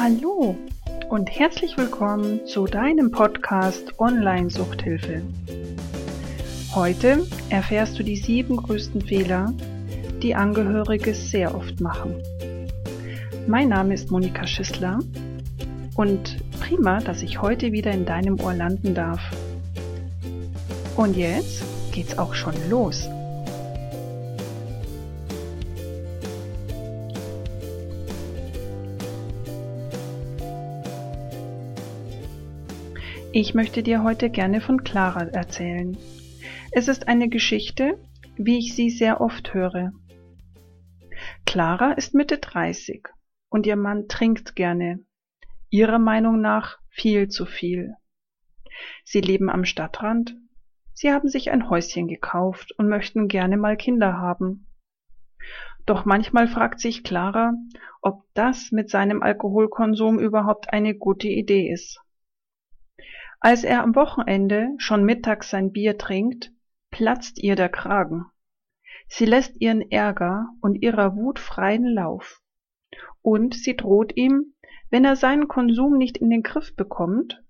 Hallo und herzlich willkommen zu deinem Podcast Online Suchthilfe. Heute erfährst du die sieben größten Fehler, die Angehörige sehr oft machen. Mein Name ist Monika Schissler und prima, dass ich heute wieder in deinem Ohr landen darf. Und jetzt geht's auch schon los. Ich möchte dir heute gerne von Clara erzählen. Es ist eine Geschichte, wie ich sie sehr oft höre. Clara ist Mitte 30 und ihr Mann trinkt gerne. Ihrer Meinung nach viel zu viel. Sie leben am Stadtrand. Sie haben sich ein Häuschen gekauft und möchten gerne mal Kinder haben. Doch manchmal fragt sich Clara, ob das mit seinem Alkoholkonsum überhaupt eine gute Idee ist. Als er am Wochenende schon mittags sein Bier trinkt, platzt ihr der Kragen. Sie lässt ihren Ärger und ihrer Wut freien Lauf. Und sie droht ihm, wenn er seinen Konsum nicht in den Griff bekommt,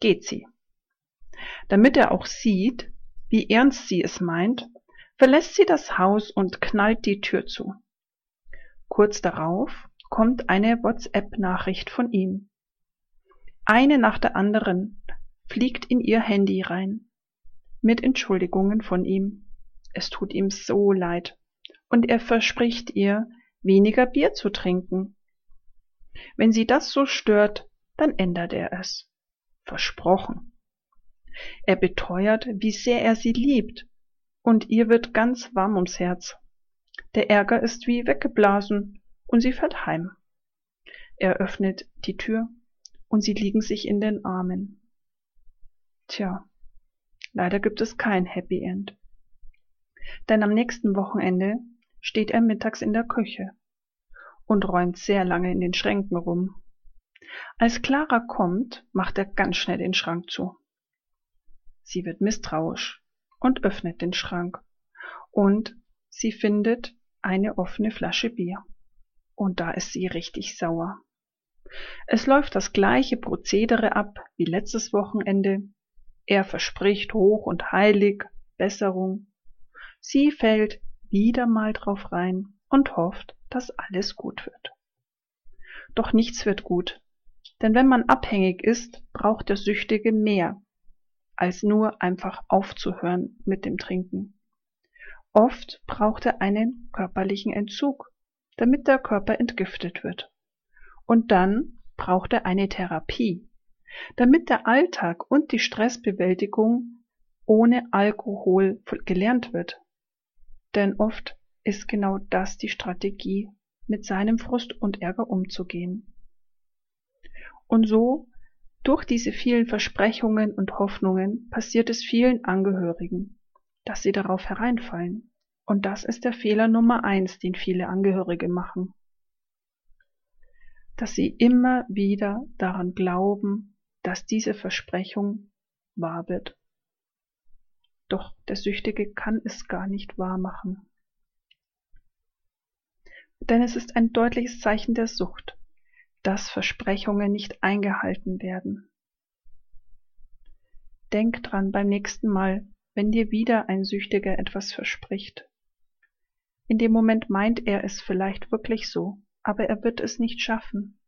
geht sie. Damit er auch sieht, wie ernst sie es meint, verlässt sie das Haus und knallt die Tür zu. Kurz darauf kommt eine WhatsApp-Nachricht von ihm. Eine nach der anderen fliegt in ihr Handy rein. Mit Entschuldigungen von ihm. Es tut ihm so leid. Und er verspricht ihr, weniger Bier zu trinken. Wenn sie das so stört, dann ändert er es. Versprochen. Er beteuert, wie sehr er sie liebt, und ihr wird ganz warm ums Herz. Der Ärger ist wie weggeblasen, und sie fährt heim. Er öffnet die Tür, und sie liegen sich in den Armen. Tja, leider gibt es kein Happy End. Denn am nächsten Wochenende steht er mittags in der Küche und räumt sehr lange in den Schränken rum. Als Clara kommt, macht er ganz schnell den Schrank zu. Sie wird misstrauisch und öffnet den Schrank. Und sie findet eine offene Flasche Bier. Und da ist sie richtig sauer. Es läuft das gleiche Prozedere ab wie letztes Wochenende, er verspricht hoch und heilig Besserung. Sie fällt wieder mal drauf rein und hofft, dass alles gut wird. Doch nichts wird gut, denn wenn man abhängig ist, braucht der Süchtige mehr, als nur einfach aufzuhören mit dem Trinken. Oft braucht er einen körperlichen Entzug, damit der Körper entgiftet wird. Und dann braucht er eine Therapie, damit der Alltag und die Stressbewältigung ohne Alkohol gelernt wird. Denn oft ist genau das die Strategie, mit seinem Frust und Ärger umzugehen. Und so, durch diese vielen Versprechungen und Hoffnungen, passiert es vielen Angehörigen, dass sie darauf hereinfallen. Und das ist der Fehler Nummer eins, den viele Angehörige machen. Dass sie immer wieder daran glauben, dass diese Versprechung wahr wird. Doch der Süchtige kann es gar nicht wahr machen. Denn es ist ein deutliches Zeichen der Sucht, dass Versprechungen nicht eingehalten werden. Denk dran beim nächsten Mal, wenn dir wieder ein Süchtiger etwas verspricht. In dem Moment meint er es vielleicht wirklich so, aber er wird es nicht schaffen.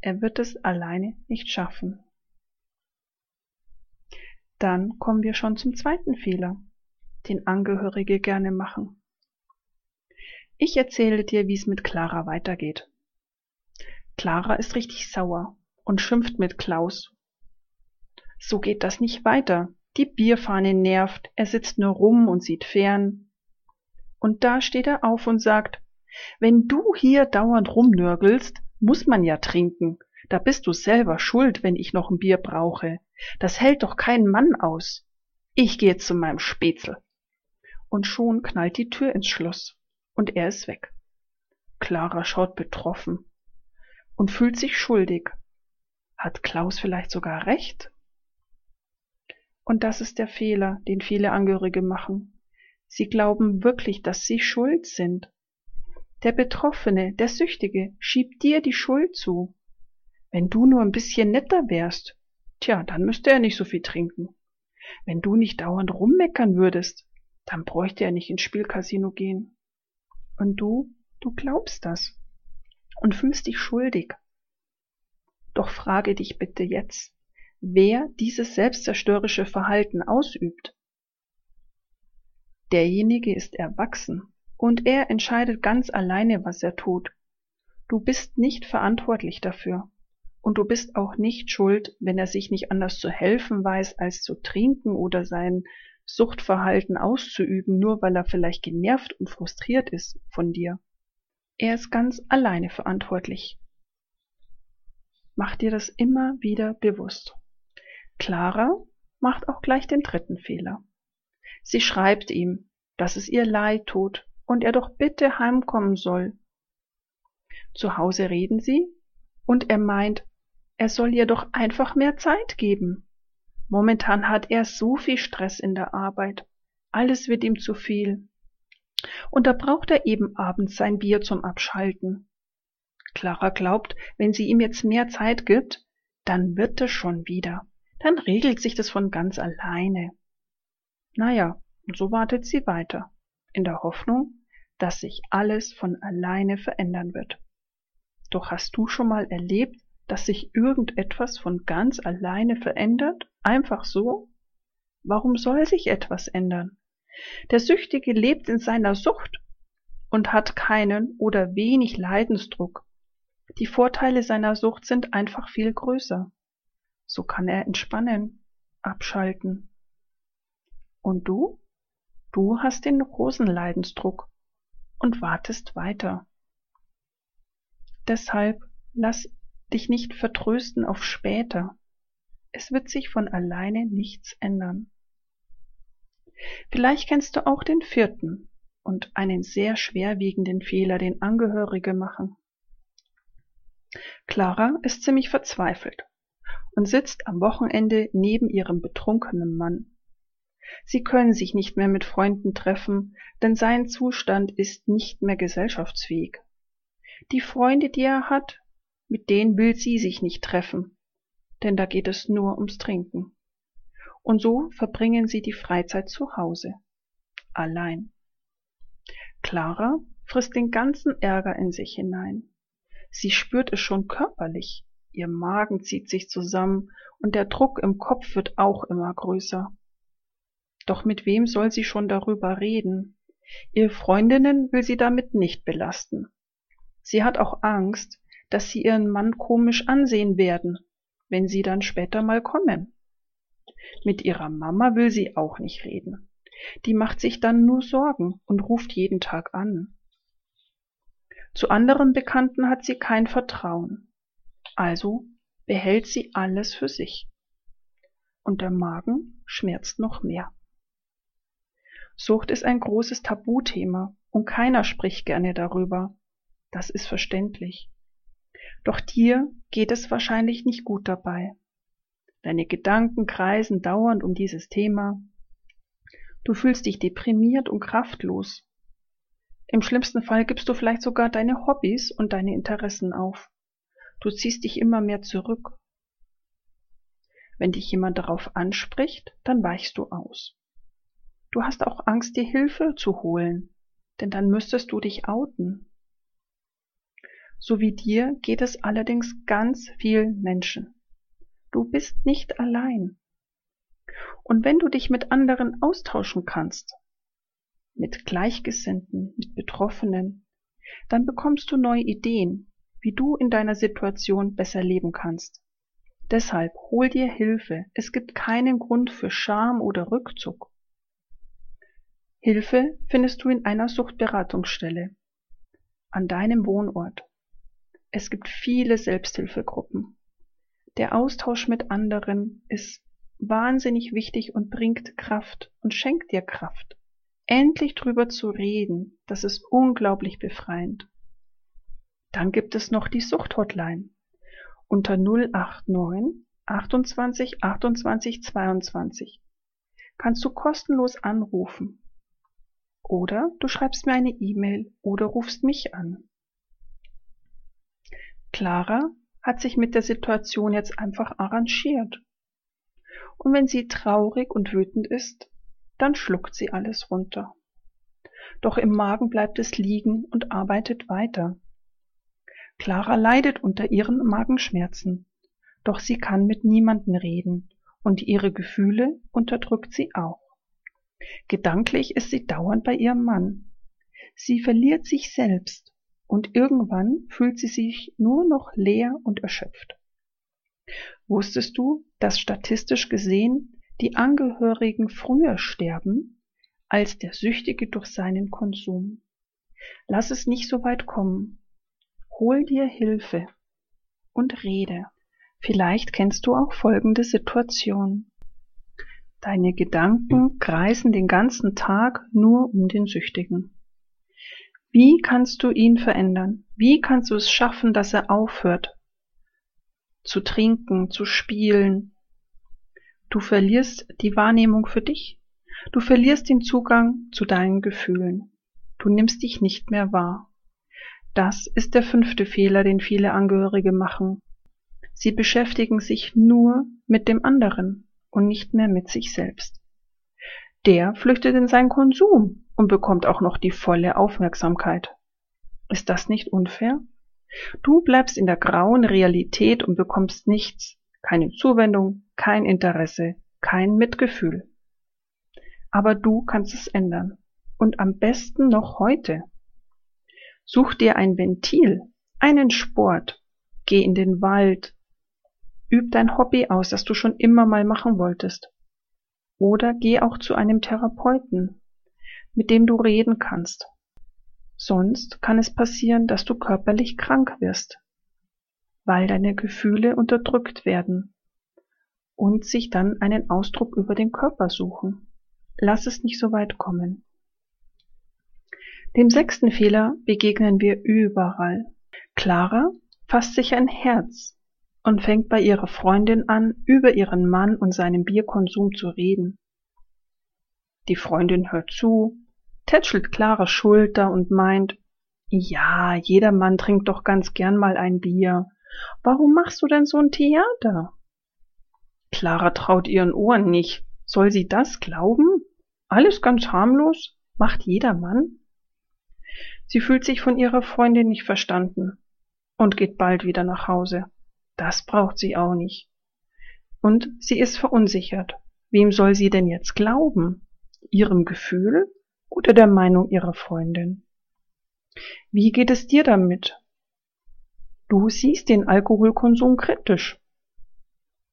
Er wird es alleine nicht schaffen. Dann kommen wir schon zum zweiten Fehler, den Angehörige gerne machen. Ich erzähle dir, wie es mit Clara weitergeht. Clara ist richtig sauer und schimpft mit Klaus. So geht das nicht weiter. Die Bierfahne nervt, er sitzt nur rum und sieht fern. Und da steht er auf und sagt, wenn du hier dauernd rumnörgelst, muss man ja trinken. Da bist du selber schuld, wenn ich noch ein Bier brauche. Das hält doch kein Mann aus. Ich gehe zu meinem Spätzle. Und schon knallt die Tür ins Schloss und er ist weg. Clara schaut betroffen und fühlt sich schuldig. Hat Klaus vielleicht sogar recht? Und das ist der Fehler, den viele Angehörige machen. Sie glauben wirklich, dass sie schuld sind. Der Betroffene, der Süchtige, schiebt dir die Schuld zu. Wenn du nur ein bisschen netter wärst, tja, dann müsste er nicht so viel trinken. Wenn du nicht dauernd rummeckern würdest, dann bräuchte er nicht ins Spielcasino gehen. Und du, du glaubst das und fühlst dich schuldig. Doch frage dich bitte jetzt, wer dieses selbstzerstörerische Verhalten ausübt. Derjenige ist erwachsen und er entscheidet ganz alleine, was er tut. Du bist nicht verantwortlich dafür. Und du bist auch nicht schuld, wenn er sich nicht anders zu helfen weiß, als zu trinken oder sein Suchtverhalten auszuüben, nur weil er vielleicht genervt und frustriert ist von dir. Er ist ganz alleine verantwortlich. Mach dir das immer wieder bewusst. Clara macht auch gleich den dritten Fehler. Sie schreibt ihm, dass es ihr leid tut und er doch bitte heimkommen soll. Zu Hause reden sie und er meint, er soll ihr doch einfach mehr Zeit geben. Momentan hat er so viel Stress in der Arbeit. Alles wird ihm zu viel. Und da braucht er eben abends sein Bier zum Abschalten. Clara glaubt, wenn sie ihm jetzt mehr Zeit gibt, dann wird es schon wieder. Dann regelt sich das von ganz alleine. Naja, und so wartet sie weiter, in der Hoffnung, dass sich alles von alleine verändern wird. Doch hast du schon mal erlebt, dass sich irgendetwas von ganz alleine verändert? Einfach so? Warum soll sich etwas ändern? Der Süchtige lebt in seiner Sucht und hat keinen oder wenig Leidensdruck. Die Vorteile seiner Sucht sind einfach viel größer. So kann er entspannen, abschalten. Und du? Du hast den großen Leidensdruck und wartest weiter. Deshalb lass dich nicht vertrösten auf später. Es wird sich von alleine nichts ändern. Vielleicht kennst du auch den vierten und einen sehr schwerwiegenden Fehler, den Angehörige machen. Clara ist ziemlich verzweifelt und sitzt am Wochenende neben ihrem betrunkenen Mann. Sie können sich nicht mehr mit Freunden treffen, denn sein Zustand ist nicht mehr gesellschaftsfähig. Die Freunde, die er hat, mit denen will sie sich nicht treffen, denn da geht es nur ums Trinken. Und so verbringen sie die Freizeit zu Hause, allein. Clara frisst den ganzen Ärger in sich hinein. Sie spürt es schon körperlich. Ihr Magen zieht sich zusammen und der Druck im Kopf wird auch immer größer. Doch mit wem soll sie schon darüber reden? Ihre Freundinnen will sie damit nicht belasten. Sie hat auch Angst, dass sie ihren Mann komisch ansehen werden, wenn sie dann später mal kommen. Mit ihrer Mama will sie auch nicht reden. Die macht sich dann nur Sorgen und ruft jeden Tag an. Zu anderen Bekannten hat sie kein Vertrauen. Also behält sie alles für sich. Und der Magen schmerzt noch mehr. Sucht ist ein großes Tabuthema und keiner spricht gerne darüber. Das ist verständlich. Doch dir geht es wahrscheinlich nicht gut dabei. Deine Gedanken kreisen dauernd um dieses Thema. Du fühlst dich deprimiert und kraftlos. Im schlimmsten Fall gibst du vielleicht sogar deine Hobbys und deine Interessen auf. Du ziehst dich immer mehr zurück. Wenn dich jemand darauf anspricht, dann weichst du aus. Du hast auch Angst, dir Hilfe zu holen, denn dann müsstest du dich outen. So wie dir geht es allerdings ganz vielen Menschen. Du bist nicht allein. Und wenn du dich mit anderen austauschen kannst, mit Gleichgesinnten, mit Betroffenen, dann bekommst du neue Ideen, wie du in deiner Situation besser leben kannst. Deshalb hol dir Hilfe. Es gibt keinen Grund für Scham oder Rückzug. Hilfe findest du in einer Suchtberatungsstelle, an deinem Wohnort. Es gibt viele Selbsthilfegruppen. Der Austausch mit anderen ist wahnsinnig wichtig und bringt Kraft und schenkt dir Kraft. Endlich drüber zu reden, das ist unglaublich befreiend. Dann gibt es noch die Suchthotline unter 089 28 28 22. Kannst du kostenlos anrufen. Oder du schreibst mir eine E-Mail oder rufst mich an. Clara hat sich mit der Situation jetzt einfach arrangiert. Und wenn sie traurig und wütend ist, dann schluckt sie alles runter. Doch im Magen bleibt es liegen und arbeitet weiter. Clara leidet unter ihren Magenschmerzen, doch sie kann mit niemanden reden und ihre Gefühle unterdrückt sie auch. Gedanklich ist sie dauernd bei ihrem Mann. Sie verliert sich selbst und irgendwann fühlt sie sich nur noch leer und erschöpft. Wusstest du, dass statistisch gesehen die Angehörigen früher sterben als der Süchtige durch seinen Konsum? Lass es nicht so weit kommen. Hol dir Hilfe und rede. Vielleicht kennst du auch folgende Situation. Deine Gedanken kreisen den ganzen Tag nur um den Süchtigen. Wie kannst du ihn verändern? Wie kannst du es schaffen, dass er aufhört zu trinken, zu spielen? Du verlierst die Wahrnehmung für dich. Du verlierst den Zugang zu deinen Gefühlen. Du nimmst dich nicht mehr wahr. Das ist der fünfte Fehler, den viele Angehörige machen. Sie beschäftigen sich nur mit dem anderen und nicht mehr mit sich selbst. Der flüchtet in seinen Konsum und bekommt auch noch die volle Aufmerksamkeit. Ist das nicht unfair? Du bleibst in der grauen Realität und bekommst nichts, keine Zuwendung, kein Interesse, kein Mitgefühl. Aber du kannst es ändern. Und am besten noch heute. Such dir ein Ventil, einen Sport, geh in den Wald, üb dein Hobby aus, das du schon immer mal machen wolltest. Oder geh auch zu einem Therapeuten, mit dem du reden kannst. Sonst kann es passieren, dass du körperlich krank wirst, weil deine Gefühle unterdrückt werden und sich dann einen Ausdruck über den Körper suchen. Lass es nicht so weit kommen. Dem sechsten Fehler begegnen wir überall. Clara fasst sich ein Herz und fängt bei ihrer Freundin an, über ihren Mann und seinen Bierkonsum zu reden. Die Freundin hört zu, tätschelt Claras Schulter und meint, ja, jeder Mann trinkt doch ganz gern mal ein Bier. Warum machst du denn so ein Theater? Clara traut ihren Ohren nicht. Soll sie das glauben? Alles ganz harmlos? Macht jeder Mann? Sie fühlt sich von ihrer Freundin nicht verstanden und geht bald wieder nach Hause. Das braucht sie auch nicht. Und sie ist verunsichert. Wem soll sie denn jetzt glauben? Ihrem Gefühl oder der Meinung ihrer Freundin. Wie geht es dir damit? Du siehst den Alkoholkonsum kritisch.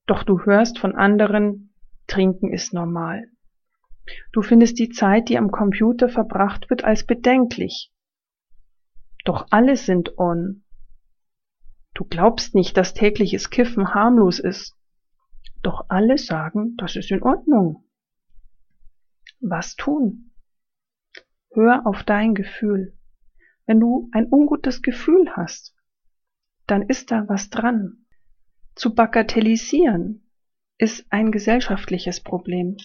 Doch du hörst von anderen, Trinken ist normal. Du findest die Zeit, die am Computer verbracht wird, als bedenklich. Doch alle sind on. Du glaubst nicht, dass tägliches Kiffen harmlos ist. Doch alle sagen, das ist in Ordnung. Was tun? Hör auf dein Gefühl. Wenn du ein ungutes Gefühl hast, dann ist da was dran. Zu bagatellisieren ist ein gesellschaftliches Problem.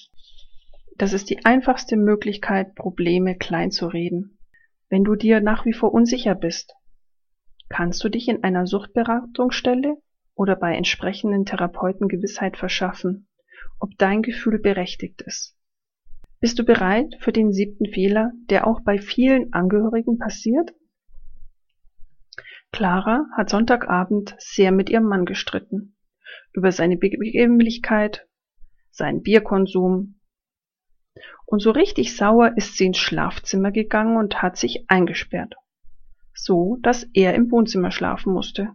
Das ist die einfachste Möglichkeit, Probleme klein zu reden. Wenn du dir nach wie vor unsicher bist, kannst du dich in einer Suchtberatungsstelle oder bei entsprechenden Therapeuten Gewissheit verschaffen, ob dein Gefühl berechtigt ist. Bist du bereit für den siebten Fehler, der auch bei vielen Angehörigen passiert? Clara hat Sonntagabend sehr mit ihrem Mann gestritten. Über seine Begebenlichkeit, seinen Bierkonsum. Und so richtig sauer ist sie ins Schlafzimmer gegangen und hat sich eingesperrt. So, dass er im Wohnzimmer schlafen musste.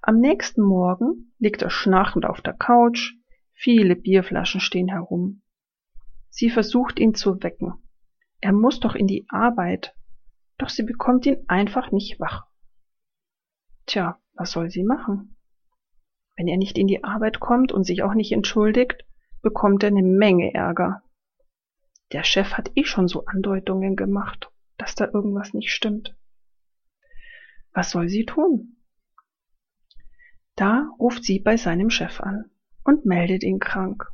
Am nächsten Morgen liegt er schnarchend auf der Couch, viele Bierflaschen stehen herum. Sie versucht ihn zu wecken. Er muss doch in die Arbeit. Doch sie bekommt ihn einfach nicht wach. Tja, was soll sie machen? Wenn er nicht in die Arbeit kommt und sich auch nicht entschuldigt, bekommt er eine Menge Ärger. Der Chef hat eh schon so Andeutungen gemacht, dass da irgendwas nicht stimmt. Was soll sie tun? Da ruft sie bei seinem Chef an und meldet ihn krank.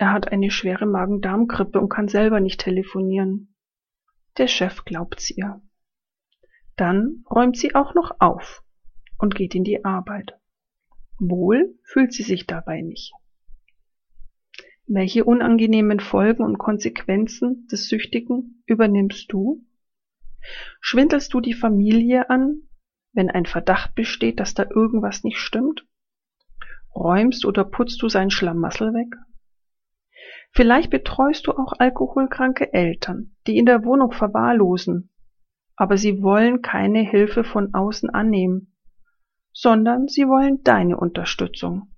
Er hat eine schwere Magen-Darm-Grippe und kann selber nicht telefonieren. Der Chef glaubt's ihr. Dann räumt sie auch noch auf und geht in die Arbeit. Wohl fühlt sie sich dabei nicht. Welche unangenehmen Folgen und Konsequenzen des Süchtigen übernimmst du? Schwindelst du die Familie an, wenn ein Verdacht besteht, dass da irgendwas nicht stimmt? Räumst oder putzt du sein Schlamassel weg? Vielleicht betreust du auch alkoholkranke Eltern, die in der Wohnung verwahrlosen, aber sie wollen keine Hilfe von außen annehmen, sondern sie wollen deine Unterstützung.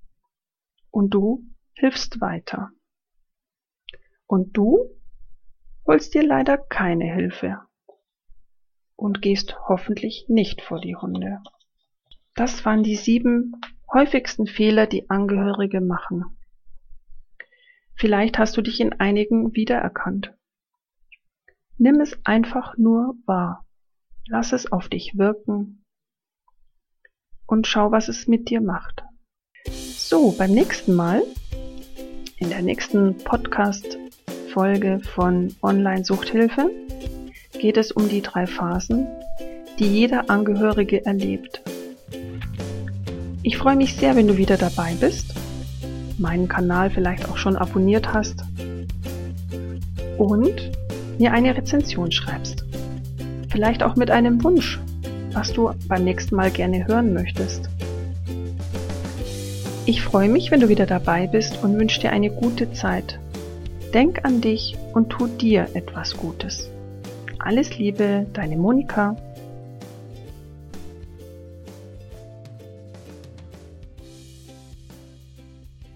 Und du hilfst weiter. Und du holst dir leider keine Hilfe und gehst hoffentlich nicht vor die Hunde. Das waren die sieben häufigsten Fehler, die Angehörige machen. Vielleicht hast du dich in einigen wiedererkannt. Nimm es einfach nur wahr. Lass es auf dich wirken und schau, was es mit dir macht. So, beim nächsten Mal, in der nächsten Podcast-Folge von Online-Suchthilfe, geht es um die drei Phasen, die jeder Angehörige erlebt. Ich freue mich sehr, wenn du wieder dabei bist, meinen Kanal vielleicht auch schon abonniert hast und mir eine Rezension schreibst. Vielleicht auch mit einem Wunsch, was du beim nächsten Mal gerne hören möchtest. Ich freue mich, wenn du wieder dabei bist und wünsche dir eine gute Zeit. Denk an dich und tu dir etwas Gutes. Alles Liebe, deine Monika.